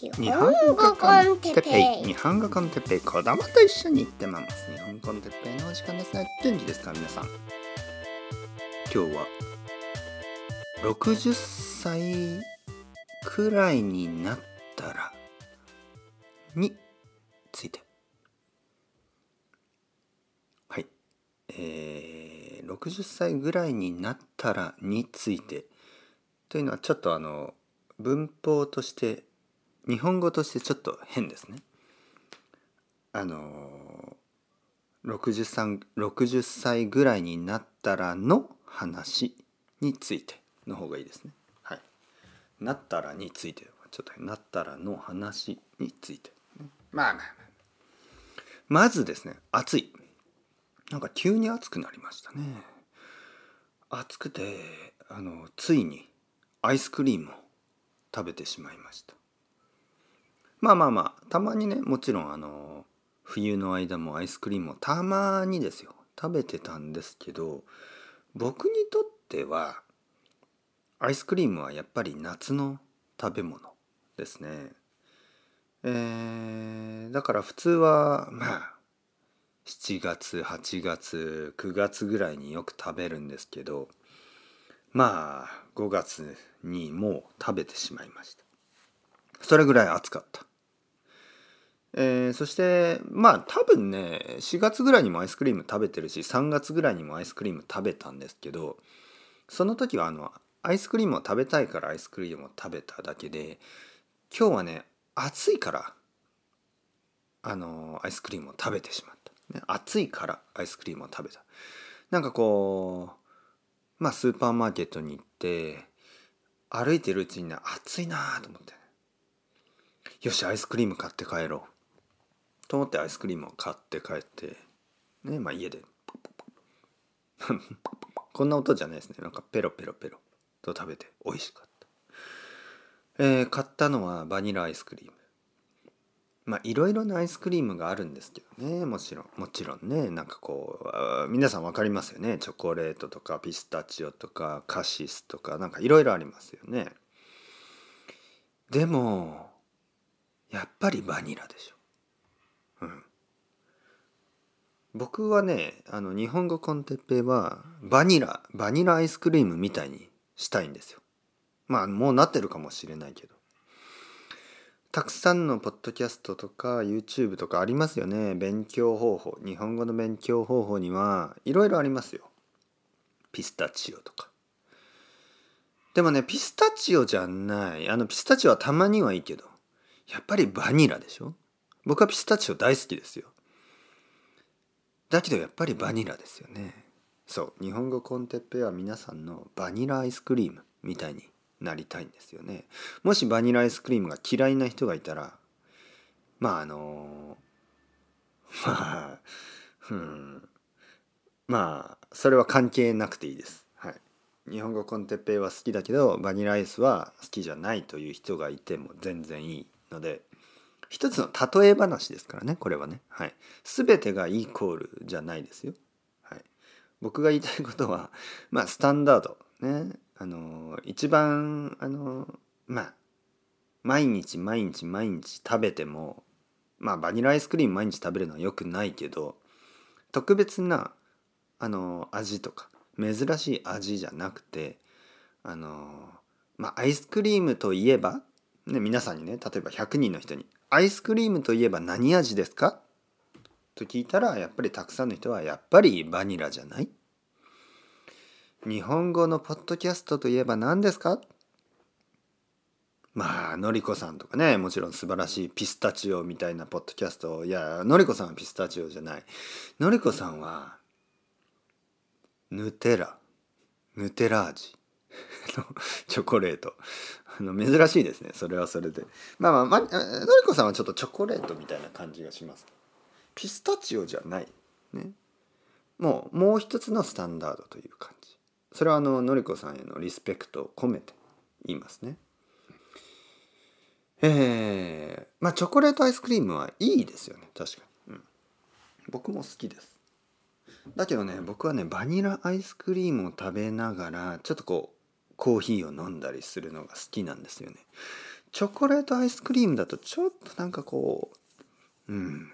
日本語コンテッペイ。日本語コンテッペイ。子供と一緒に行ってます。日本語コンテッペイのお時間ですね。元気です。か皆さん。今日は60歳くらいになったらについて。はい。えー、60歳ぐらいになったらについて。というのはちょっとあの文法として日本語としてちょっと変ですね。あの 60, 60歳ぐらいになったらの話についての方がいいですね。はい。なったらについてちょっとなったらの話について。まあまあまあ。まずですね暑い。なんか急に暑くなりましたね。暑くてあのついにアイスクリームを食べてしまいました。まあまあまあたまにねもちろんあの冬の間もアイスクリームをたまにですよ。食べてたんですけど僕にとってはアイスクリームはやっぱり夏の食べ物ですね。えー、だから普通はまあ7月8月9月ぐらいによく食べるんですけどまあ5月にもう食べてしまいました。それぐらい暑かった。えー、そしてまあ多分ね4月ぐらいにもアイスクリーム食べてるし3月ぐらいにもアイスクリーム食べたんですけどその時はあのアイスクリームを食べたいからアイスクリームを食べただけで今日はね暑いからあのアイスクリームを食べてしまった、ね、暑いからアイスクリームを食べた。なんかこうまあスーパーマーケットに行って歩いてるうちにね暑いなと思って。よしアイスクリーム買って帰ろう。と思ってアイスクリームを買って帰ってねまあ家で。こんな音じゃないですね。なんかペロペロペロ。と食べて美味しかった、えー、買ったのはバニラアイスクリーム。まあいろいろなアイスクリームがあるんですけどね。もちろんもちろんね。なんかこう皆さん分かりますよね。チョコレートとかピスタチオとかカシスとかなんかいろいろありますよね。でもやっぱりバニラでしょうん、僕はねあの日本語コンテッペイはバニラバニラアイスクリームみたいにしたいんですよ。まあもうなってるかもしれないけど。たくさんのポッドキャストとか YouTube とかありますよね。勉強方法。日本語の勉強方法にはいろいろありますよ。ピスタチオとか。でもねピスタチオじゃない。あのピスタチオはたまにはいいけどやっぱりバニラでしょ。僕はピスタチオ大好きですよ。だけどやっぱりバニラですよね。そう日本語コンテッペは皆さんのバニラアイスクリームみたいになりたいんですよね。もしバニラアイスクリームが嫌いな人がいたらまああの まあうん。まあそれは関係なくていいです。はい。日本語コンテッペイは好きだけどバニラアイスは好きじゃないという人がいても全然いいので一つの例え話ですからねこれはね、はい、全てがイコールじゃないですよ、はい、僕が言いたいことは まあスタンダード。ね。あの一番あのまあ毎日毎日毎日食べてもまあバニラアイスクリーム毎日食べるのは良くないけど特別なあの味とか珍しい味じゃなくてあのまあアイスクリームといえば、ね、皆さんにね例えば100人の人にアイスクリームといえば何味ですか？と聞いたらやっぱりたくさんの人はやっぱりバニラじゃない？日本語のポッドキャストといえば何ですか？まあのりこさんとかねもちろん素晴らしいピスタチオみたいなポッドキャストいやのりこさんはピスタチオじゃない。のりこさんはヌテラ。ヌテラ味。チョコレート。あの珍しいですね。それはそれで。まあまあ、まのりこさんはちょっとチョコレートみたいな感じがします。ピスタチオじゃない。ね。もうもう一つのスタンダードという感じ。それはあののりこさんへのリスペクトを込めて言いますね。えー、まあチョコレートアイスクリームはいいですよね。確かに、うん、僕も好きです。だけどね僕はねバニラアイスクリームを食べながらちょっとこうコーヒーを飲んだりするのが好きなんですよね。チョコレートアイスクリームだとちょっとなんかこううん。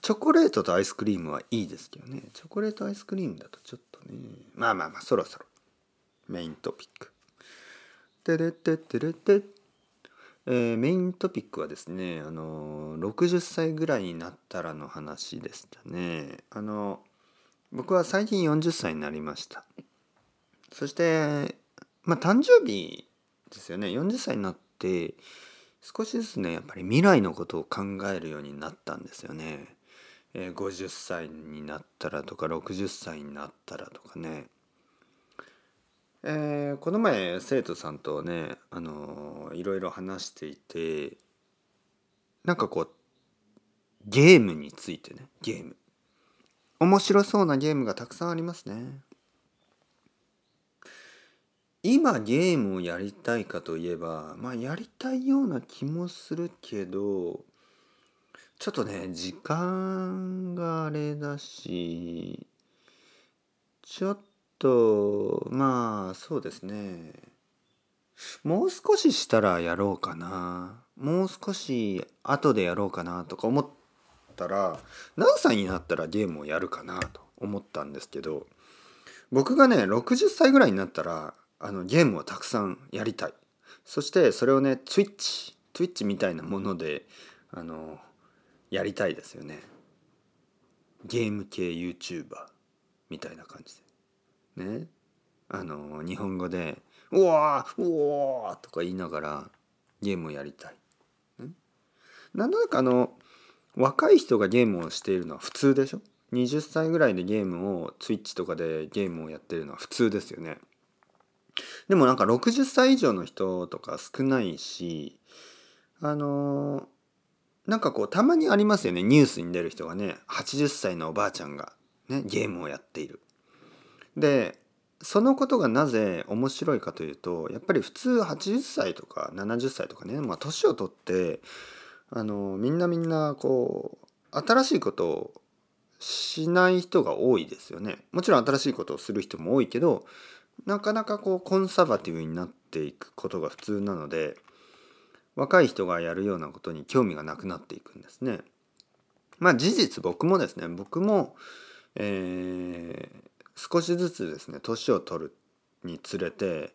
チョコレートとアイスクリームはいいですけどね。チョコレートアイスクリームだとちょっとね。まあまあまあそろそろ。メイントピック。てれってってれて。えー、メイントピックはですねあの60歳ぐらいになったらの話でしたね。あの僕は最近40歳になりました。そしてまあ誕生日ですよね。40歳になって少しずつねやっぱり未来のことを考えるようになったんですよね、えー、50歳になったらとか60歳になったらとかね。えー、この前生徒さんとね、あのー、いろいろ話していてなんかこうゲームについてねゲーム。面白そうなゲームがたくさんありますね。今ゲームをやりたいかといえばまあやりたいような気もするけどちょっとね時間があれだしちょっとまあそうですね。もう少ししたらやろうかな。もう少し後でやろうかなとか思ったら何歳になったらゲームをやるかなと思ったんですけど僕がね60歳ぐらいになったらあのゲームをたくさんやりたい。そしてそれをね Twitch Twitch みたいなものであのやりたいですよね。ゲーム系 YouTuber みたいな感じで。ね。あの日本語で「うわーうわー」とか言いながらゲームをやりたい。なんとなくあの若い人がゲームをしているのは普通でしょ？20歳ぐらいでゲームを Twitch とかでゲームをやってるのは普通ですよね。でもなんか60歳以上の人とか少ないしあのなんかこうたまにありますよねニュースに出る人がね80歳のおばあちゃんがねゲームをやっている。でそのことがなぜ面白いかというとやっぱり普通80歳とか70歳とかねまあ年を取ってあのみんなみんなこう新しいことをしない人が多いですよね。もちろん新しいことをする人も多いけどなかなかこうコンサバティブになっていくことが普通なので若い人がやるようなことに興味がなくなっていくんですね。まあ事実僕もですね僕も、えー、少しずつですね年を取るにつれて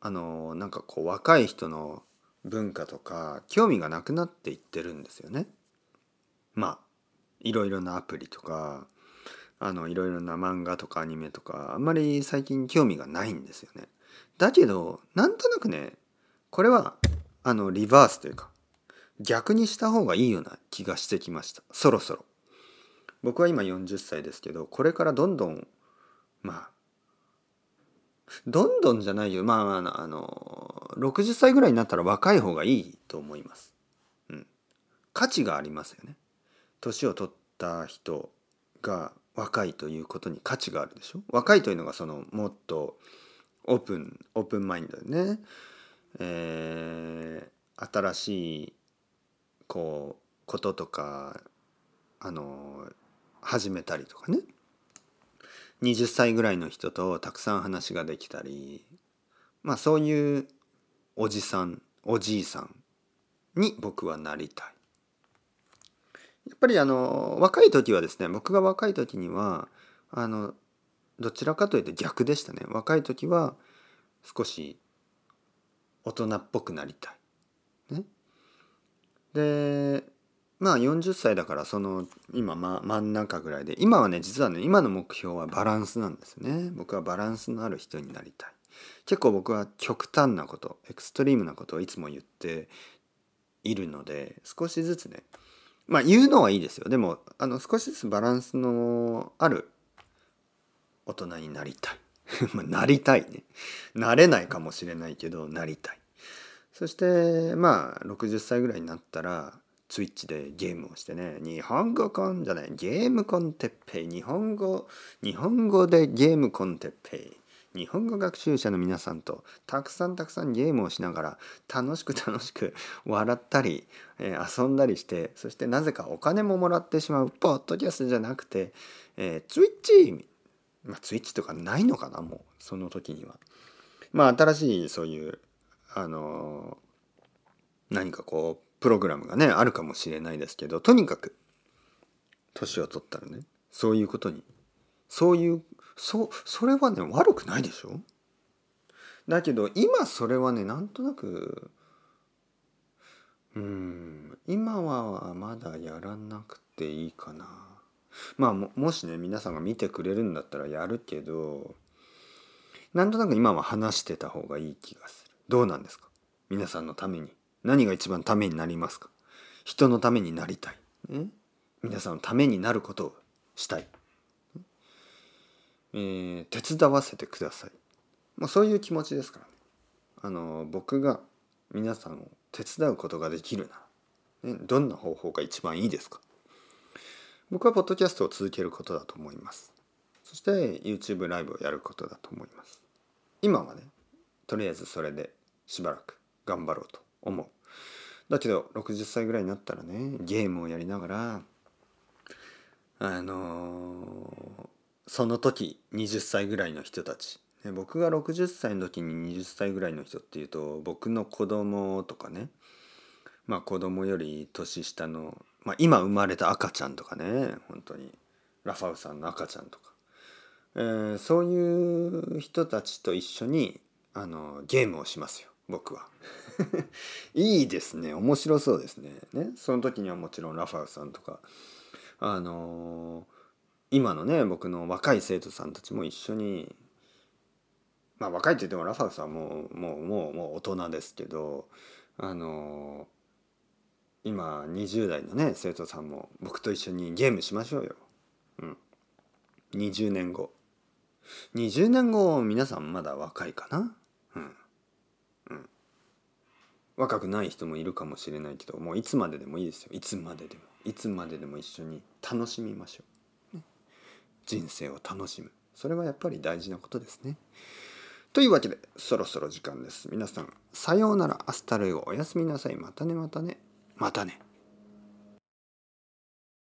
あのなんかこう若い人の文化とか興味がなくなっていってるんですよね。まあいろいろなアプリとかあのいろいろな漫画とかアニメとかあんまり最近興味がないんですよね。だけどなんとなくねこれはあのリバースというか逆にした方がいいような気がしてきましたそろそろ。僕は今40歳ですけどこれからどんどんまあどんどんじゃないよまああのあの60歳ぐらいになったら若い方がいいと思います。うん、価値がありますよね。年を取った人が若いということに価値があるでしょ？若いというのがそのもっとオープンオープンマインドでね、えー、新しいこうこととかあの始めたりとかね。20歳ぐらいの人とたくさん話ができたり。まあそういうおじさんおじいさんに僕はなりたい。やっぱりあの若い時はですね僕が若い時にはあのどちらかというと逆でしたね。若い時は少し大人っぽくなりたい。ね、でまあ40歳だからその今、ま、真ん中ぐらいで今はね実はね今の目標はバランスなんですね。僕はバランスのある人になりたい。結構僕は極端なことエクストリームなことをいつも言っているので少しずつねまあ言うのはいいですよ。でもあの少しずつバランスのある大人になりたい。なりたいね。なれないかもしれないけどなりたい。そしてまあ60歳ぐらいになったらツイッチでゲームをしてね日本語コンじゃないゲームコンテッペイ。日本語日本語でゲームコンテッペイ。日本語学習者の皆さんとたくさんたくさんゲームをしながら楽しく楽しく笑ったり、え、遊んだりしてそしてなぜかお金ももらってしまうポッドキャストじゃなくて、えー、ツイッチまあツイッチとかないのかなもうその時には。まあ新しいそういうあのー何かこうプログラムがねあるかもしれないですけどとにかく年を取ったらねそういうことにそういうそそれはね悪くないでしょ？だけど今それはねなんとなくうん今はまだやらなくていいかな。まあもしね皆さんが見てくれるんだったらやるけどなんとなく今は話してた方がいい気がする。どうなんですか？皆さんのために。何が一番ためになりますか？人のためになりたい、ね、皆さんのためになることをしたい、えー、手伝わせてください、まあ、そういう気持ちですからね。あの僕が皆さんを手伝うことができるな。ら、ね、どんな方法が一番いいですか？僕はポッドキャストを続けることだと思います。そして YouTube ライブをやることだと思います。今はねとりあえずそれでしばらく頑張ろうと思う。だけど60歳ぐらいになったらねゲームをやりながらあの、その時20歳ぐらいの人たち、ね、僕が60歳の時に20歳ぐらいの人っていうと僕の子供とかね。まあ子供より年下の、まあ、今生まれた赤ちゃんとかね本当に。ラファウさんの赤ちゃんとか、えー、そういう人たちと一緒にあのゲームをしますよ。僕は。いいですね。面白そうですね。ねその時にはもちろんラファウさんとか。あのー、今のね僕の若い生徒さんたちも一緒にまあ若いって言ってもラファウさんはもうもうもうもう大人ですけどあの、今20代のね生徒さんも僕と一緒にゲームしましょうよ。うん、20年後。20年後皆さんまだ若いかな？うん。うん。若くない人もいるかもしれないけどもういつまででもいいですよ。いつまででも。いつまででも一緒に楽しみましょう、人生を楽しむ。それはやっぱり大事なことですね。というわけでそろそろ時間です。皆さんさようなら。アスタルイゴおやすみなさい。またねまたね。またね。